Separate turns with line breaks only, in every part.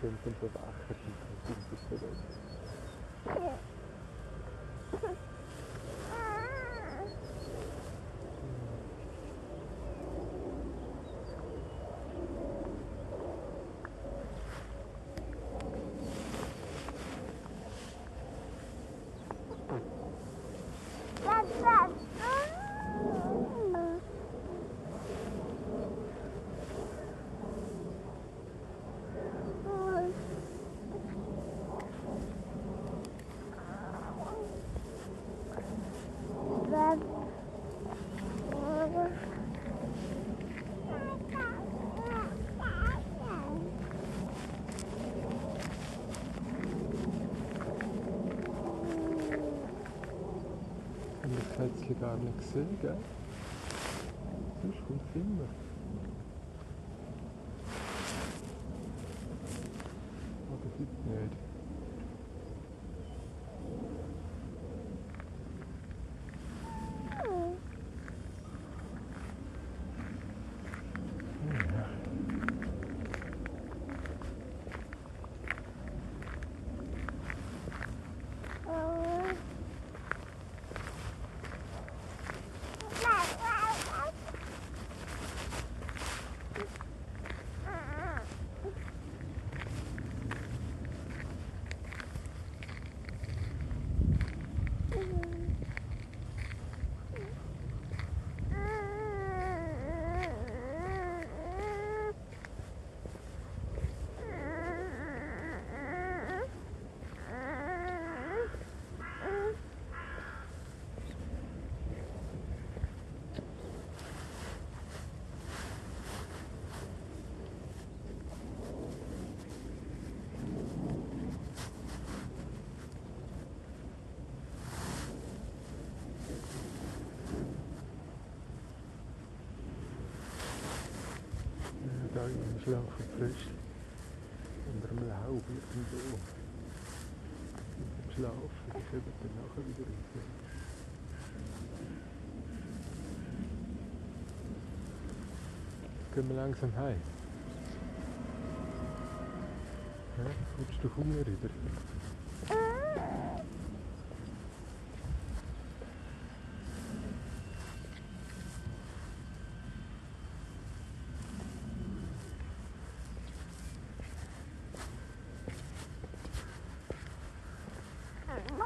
schön sind das Achertitel. kann jetzt gar nicht gesehen, gell? Das ist gut finden. Schlaf frisch. Unter dem Laub irgendwo. Im Schlaf. Ich eben dann nachher wieder raus. Gehen wir langsam heim. Ja, willst du Hunger wieder? No.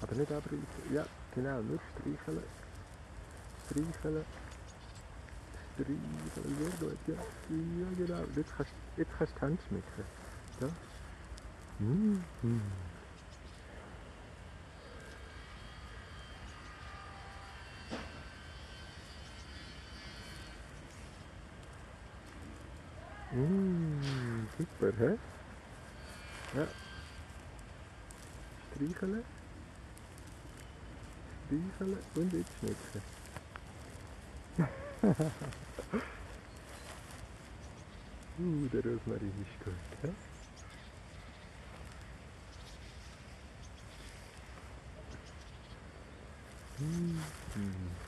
Aber nicht abreißen. Ja, genau, nur streicheln. Streicheln. Streicheln, gut, ja. Ja, genau. Jetzt kannst, du die Hand schmecken. Ja. Mm -hmm. Mmh, super, hä? Ja. Streicheln. Streicheln und jetzt schmecken. uh, der Rosmarin ist gut, ja gut.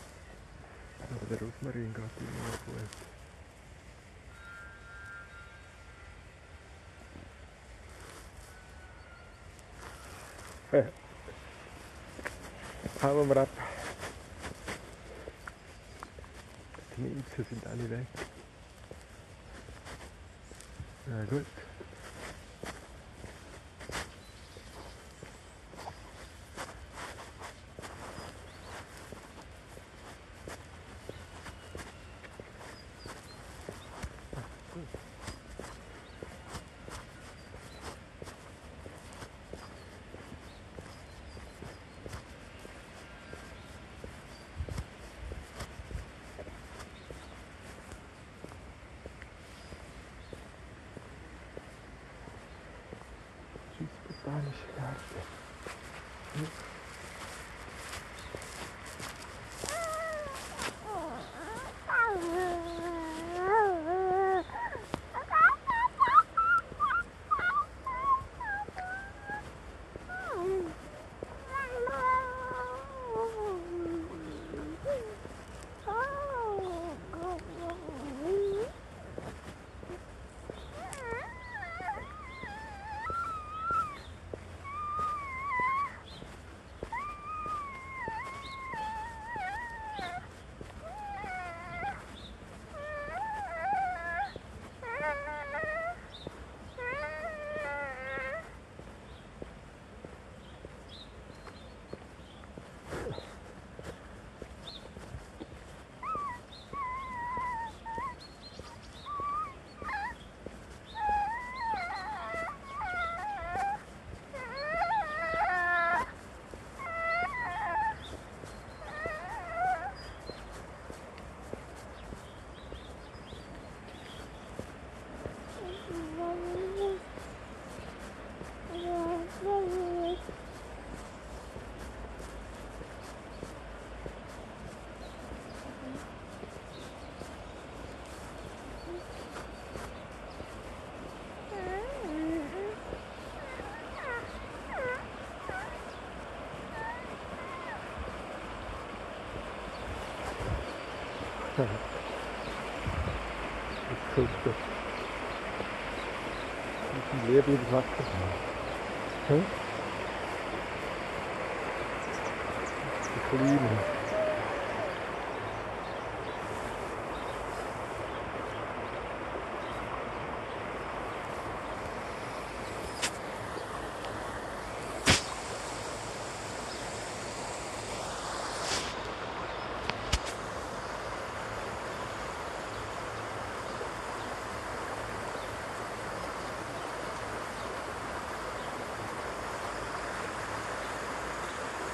Aber der Rosmarin geht immer noch gut. Hauen wir ab. Die Minzen sind alle weg. Ja gut. aynı şey. से उसको ले भी भागते हैं क्लीन है